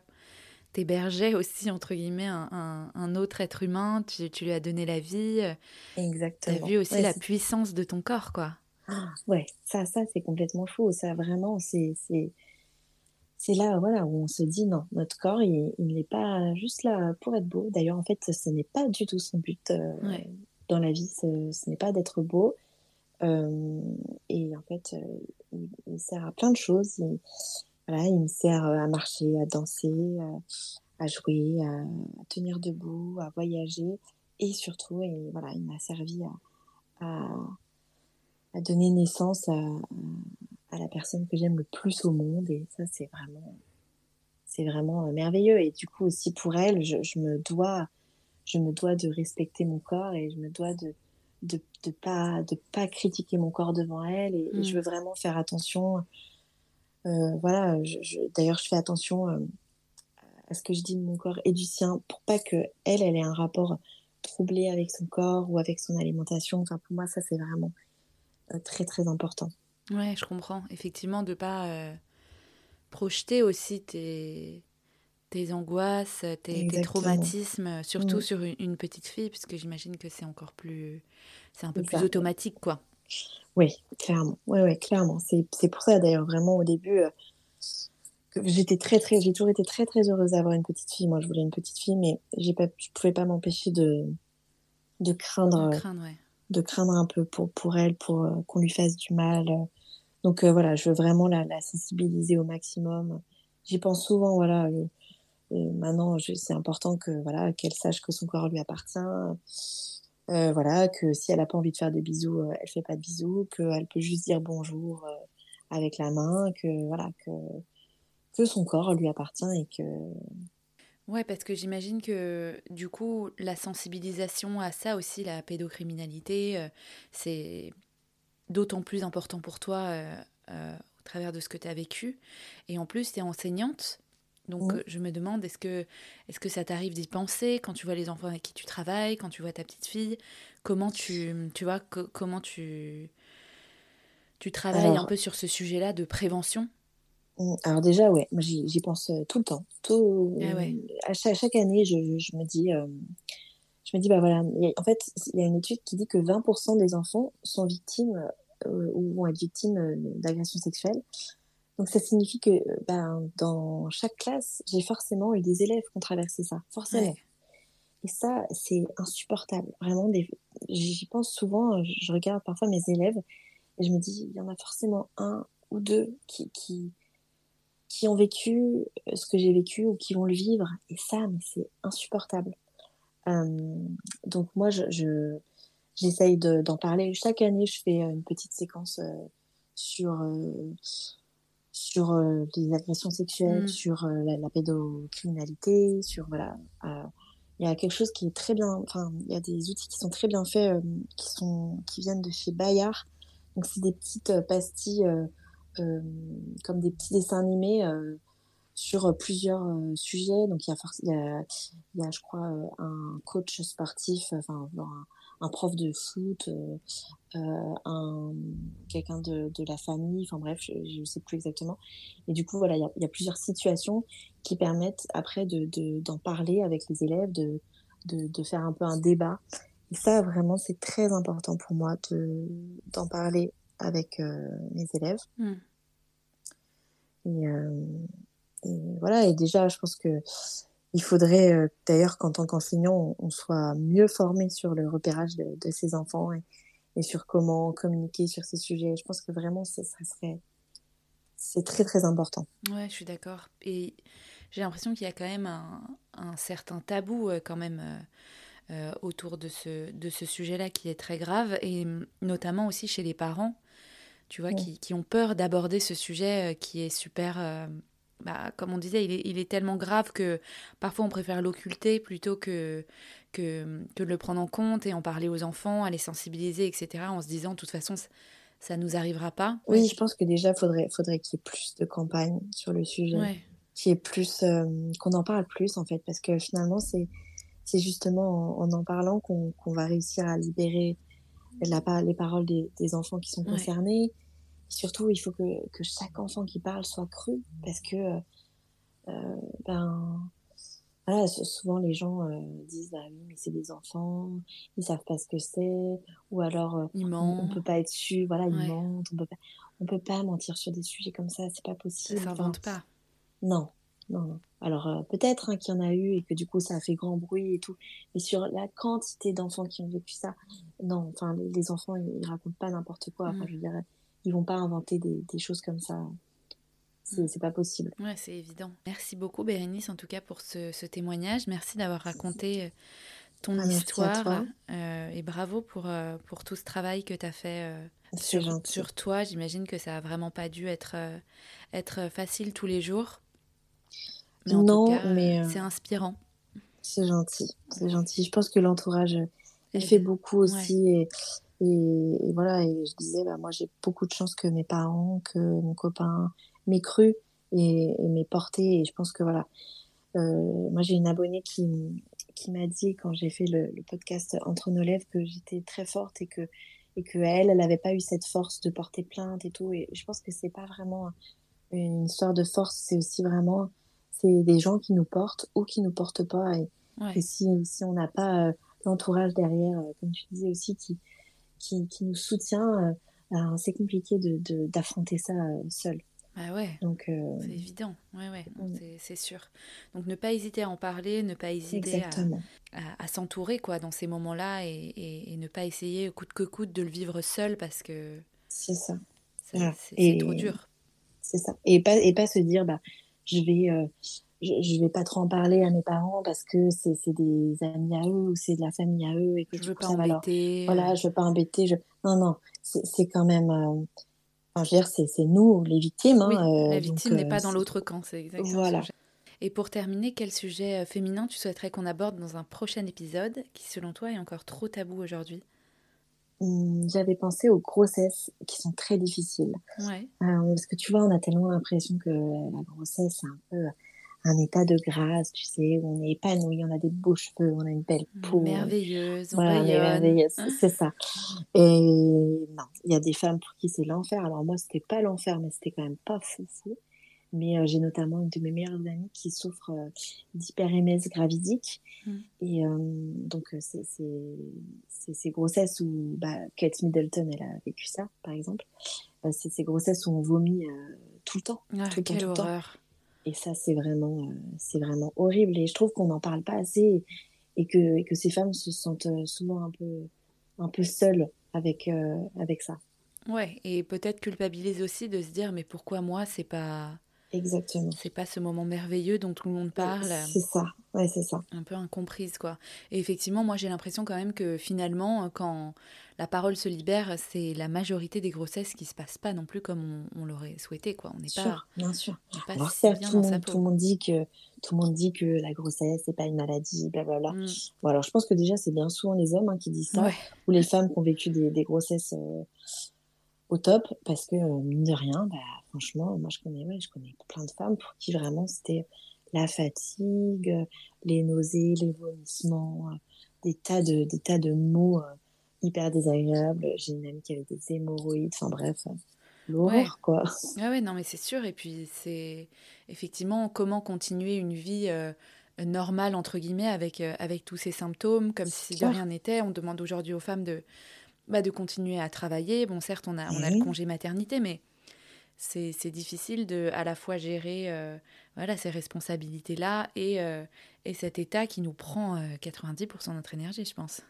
t'hébergeais aussi, entre guillemets, un, un, autre être humain, tu, tu, lui as donné la vie. Exactement. T'as vu aussi la puissance de ton corps, quoi. Ah, ouais, ça, ça c'est complètement faux. Ça, vraiment, c'est. C'est là voilà, où on se dit non, notre corps, il n'est pas juste là pour être beau. D'ailleurs, en fait, ce n'est pas du tout son but euh, dans la vie. Ce, n'est pas d'être beau. Euh, et en fait, euh, il, sert à plein de choses. Il, voilà, il me sert à marcher, à danser, à, jouer, à, tenir debout, à voyager. Et surtout, et voilà, il m'a servi à, à, donner naissance à, à la personne que j'aime le plus au monde. Et ça, c'est vraiment, c'est vraiment merveilleux. Et du coup, aussi pour elle, je, je, me dois, je me dois de respecter mon corps et je me dois de, de, de pas de pas critiquer mon corps devant elle et, je mm. veux vraiment faire attention euh, voilà je, d'ailleurs je fais attention euh, à ce que je dis de mon corps et du sien pour pas que elle elle ait un rapport troublé avec son corps ou avec son alimentation enfin pour moi ça c'est vraiment euh, très très important ouais je comprends effectivement de pas projeter aussi tes tes angoisses, tes, traumatismes, surtout mm. sur une, petite fille, puisque j'imagine que c'est encore plus, c'est un peu plus automatique, quoi. Oui, clairement. Oui, ouais, clairement. C'est pour ça d'ailleurs vraiment au début euh, j'étais très très, j'ai toujours été très très heureuse d'avoir une petite fille. Moi, je voulais une petite fille, mais j'ai pas, je pouvais pas m'empêcher de de craindre, de craindre, de craindre un peu pour pour elle, pour euh, qu'on lui fasse du mal. Donc euh, voilà, je veux vraiment la, sensibiliser au maximum. J'y pense souvent, voilà. Et maintenant, c'est important que voilà qu'elle sache que son corps lui appartient. Euh, voilà, que si elle n'a pas envie de faire des bisous, euh, elle fait pas de bisous, qu'elle peut juste dire bonjour euh, avec la main, que voilà que que son corps lui appartient et que Ouais, parce que j'imagine que du coup, la sensibilisation à ça aussi, la pédocriminalité, c'est d'autant plus important pour toi au travers de ce que tu as vécu. Et en plus, tu es enseignante. Donc je me demande, est-ce que, est que ça t'arrive d'y penser quand tu vois les enfants avec qui tu travailles, quand tu vois ta petite fille? Comment tu, tu vois, comment tu, tu travailles un peu sur ce sujet-là de prévention? Alors déjà, ouais, j'y pense tout le temps. Tout, ah à, chaque, chaque, année, je, je me dis, je me dis, bah voilà, en fait, il y a une étude qui dit que 20% des enfants sont victimes ou vont être victimes d'agressions sexuelles. Donc ça signifie que ben, dans chaque classe, j'ai forcément eu des élèves qui ont traversé ça, forcément. Et ça, c'est insupportable. Vraiment, j'y pense souvent, je regarde parfois mes élèves et je me dis, il y en a forcément un ou deux qui, qui, qui ont vécu euh, ce que j'ai vécu ou qui vont le vivre. Et ça, mais c'est insupportable. Euh, donc moi, je, je j'essaye d'en parler. Chaque année, je fais une petite séquence euh, sur euh, sur euh, les agressions sexuelles, mmh. sur euh, la, pédocriminalité, sur voilà. Euh, il y a quelque chose qui est très bien. Enfin, il y a des outils qui sont très bien faits, qui sont qui viennent de chez Bayard. Donc c'est des petites pastilles comme des petits dessins animés sur plusieurs sujets. Donc il y a, il y a, y a je crois, un coach sportif, enfin un, prof de foot, euh, euh, un quelqu'un de, de, la famille, enfin bref, je ne sais plus exactement. Et du coup, voilà, il y a, y a, plusieurs situations qui permettent après de d'en parler avec les élèves, de, de, de, faire un peu un débat. Et ça, vraiment, c'est très important pour moi de d'en parler avec euh, mes élèves. Hmm. Et, et, voilà, et déjà, je pense que il faudrait euh, d'ailleurs qu'en tant qu'enseignant, on, soit mieux formé sur le repérage de, de ces enfants et, et, sur comment communiquer sur ces sujets. Je pense que vraiment, ça, serait c'est très très important. Ouais, je suis d'accord. Et j'ai l'impression qu'il y a quand même un, un certain tabou euh, quand même euh, euh, autour de ce, de ce sujet-là qui est très grave, et notamment aussi chez les parents, tu vois, qui, qui, ont peur d'aborder ce sujet qui est super bah, comme on disait, il est, il est, tellement grave que parfois on préfère l'occulter plutôt que, que, que, de le prendre en compte et en parler aux enfants, à les sensibiliser, etc. En se disant, de toute façon, ça nous arrivera pas. Oui, je pense que déjà, faudrait, faudrait qu'il y ait plus de campagnes sur le sujet. Ouais. Qu'il y ait plus, euh, qu'on en parle plus, en fait, parce que finalement, c'est, c'est justement en, en, parlant qu'on, qu'on va réussir à libérer la, les paroles des, des enfants qui sont concernés. Surtout, il faut que, que, chaque enfant qui parle soit cru, parce que, euh, ben, voilà, souvent les gens euh, disent ah oui mais c'est des enfants, ils savent pas ce que c'est, ou alors euh, on, on, peut pas être su, voilà ouais. ils mentent, on peut pas, on peut pas mentir sur des sujets comme ça, c'est pas possible. Ça enfin, pas. Non, non, non. Alors euh, peut-être hein, qu'il y en a eu et que du coup ça a fait grand bruit et tout, mais sur la quantité d'enfants qui ont vécu ça, non, enfin les, les enfants ils, ils, racontent pas n'importe quoi. Enfin, mmh. je dire, ils vont pas inventer des, des choses comme ça c'est pas possible. Ouais, c'est évident. Merci beaucoup, Bérénice, en tout cas, pour ce, ce témoignage. Merci d'avoir raconté euh, ton ah, histoire. Euh, et bravo pour, euh, pour tout ce travail que tu as fait euh, sur, sur, toi. J'imagine que ça a vraiment pas dû être, euh, être facile tous les jours. Mais en non, tout cas, mais c'est inspirant. C'est gentil, c'est gentil. Je pense que l'entourage, il fait beaucoup aussi. Ouais. Et, et, et, voilà, et je disais, bah, moi j'ai beaucoup de chance que mes parents, que mon copain, m'ait cru et, et m'ait porté. Et je pense que voilà, euh, moi j'ai une abonnée qui, qui m'a dit quand j'ai fait le, le, podcast Entre nos lèvres que j'étais très forte et que et que elle, elle n'avait pas eu cette force de porter plainte et tout. Et je pense que c'est pas vraiment une histoire de force, c'est aussi vraiment c'est des gens qui nous portent ou qui nous portent pas. Et, ouais. et si, si on n'a pas euh, l'entourage derrière, euh, comme tu disais aussi, qui qui, qui nous soutient, euh, c'est compliqué de d'affronter ça euh, seul. Ah ouais. Donc euh... c'est évident. Ouais ouais, mm. c'est sûr. Donc ne pas hésiter à en parler, ne pas hésiter Exactement. à, à, à s'entourer quoi dans ces moments-là et, et, et, ne pas essayer coûte que coûte de le vivre seul parce que c'est ça. Voilà. trop dur. C'est ça. Et pas et pas se dire bah je vais euh, je, je, vais pas trop en parler à mes parents parce que c'est des amis à eux ou c'est de la famille à eux et que je veux pas embêter. Leur... Voilà, je veux pas embêter. Je... Non non, c'est quand même euh, Enfin, je veux dire, c'est nous les victimes. Oui, hein, la victime n'est pas dans l'autre camp, c'est exactement voilà. Et pour terminer, quel sujet féminin tu souhaiterais qu'on aborde dans un prochain épisode qui, selon toi, est encore trop tabou aujourd'hui? Mmh, J'avais pensé aux grossesses qui sont très difficiles. Ouais. Euh, parce que tu vois, on a tellement l'impression que la grossesse, c'est un peu un état de grâce, tu sais, où on est épanoui, on a des beaux cheveux, on a une belle peau. Merveilleuse, on voilà, merveilleuse, c'est ça. Et non, il y a des femmes pour qui c'est l'enfer. Alors moi, c'était pas l'enfer, mais c'était quand même pas fou fou. Mais euh, j'ai notamment une de mes meilleures amies qui souffre euh, d'hyperémèse gravidique. Mm. Et euh, donc, c'est ces grossesses où bah, Kate Middleton, elle a vécu ça, par exemple. c'est ces grossesses où on vomit tout le temps. Ah, tout le quelle temps, tout horreur. Temps. Et ça, c'est vraiment, euh, c'est vraiment horrible. Et je trouve qu'on n'en parle pas assez et que, que ces femmes se sentent euh, souvent un peu, un peu seules avec, euh, avec ça. Ouais, et peut-être culpabiliser aussi de se dire, mais pourquoi moi, c'est pas. Exactement. C'est pas ce moment merveilleux dont tout le monde parle. C'est ça, ouais, c'est ça. Un peu incomprise, quoi. Et effectivement, moi, j'ai l'impression quand même que finalement, quand la parole se libère, c'est la majorité des grossesses qui se passent pas non plus comme on, on l'aurait souhaité, quoi. On n'est pas. Bien sûr. Pas Alors, certes, tout, monde, tout, le monde dit que tout le monde dit que la grossesse c'est pas une maladie, blablabla. Mm. Bon, alors je pense que déjà c'est bien souvent les hommes hein, qui disent ça, ouais. ou les femmes qui ont vécu des, des grossesses. Euh, au top parce que mine de rien bah, franchement moi je connais ouais, je connais plein de femmes pour qui vraiment c'était la fatigue les nausées les vomissements des tas de des tas de mots euh, hyper désagréables. J'ai une amie qui avait des hémorroïdes enfin bref l'horreur ouais. quoi. Ah ouais non mais c'est sûr. Et puis c'est effectivement comment continuer une vie euh, normale entre guillemets avec euh, avec tous ces symptômes comme si de rien n'était. On demande aujourd'hui aux femmes de bah, de continuer à travailler. Bon, certes, on a, on a Mhm. le congé maternité, mais c'est difficile de à la fois gérer euh, voilà, ces responsabilités-là et, euh, et cet état qui nous prend euh, 90% de notre énergie, je pense.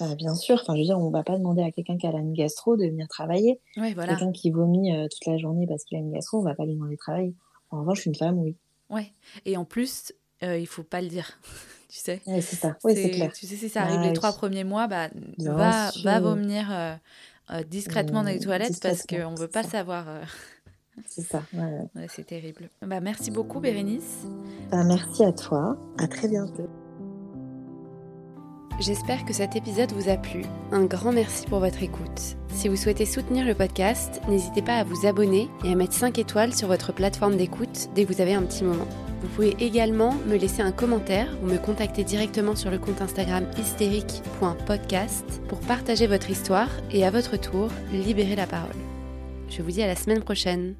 Bah, bien sûr, enfin, je veux dire, on va pas demander à quelqu'un qui a une gastro de venir travailler. Ouais, voilà. Quelqu'un qui vomit euh, toute la journée parce qu'il a une gastro, on va pas lui demander de travailler. En revanche, une femme, oui. Ouais. Et en plus, euh, il faut pas le dire. tu sais ouais, c'est ça. Oui, c'est clair. Tu sais, si ça arrive ah, les oui. trois premiers mois, bah, va, va vomir euh, euh, discrètement mmh, dans les toilettes parce qu'on ne veut pas savoir. Euh, C'est ça. Ouais. c'est terrible. Bah, merci beaucoup, Bérénice. Bah, merci à toi. À très bientôt. J'espère que cet épisode vous a plu. Un grand merci pour votre écoute. Si vous souhaitez soutenir le podcast, n'hésitez pas à vous abonner et à mettre 5 étoiles sur votre plateforme d'écoute dès que vous avez un petit moment. Vous pouvez également me laisser un commentaire ou me contacter directement sur le compte Instagram hystérique.podcast pour partager votre histoire et à votre tour libérer la parole. Je vous dis à la semaine prochaine.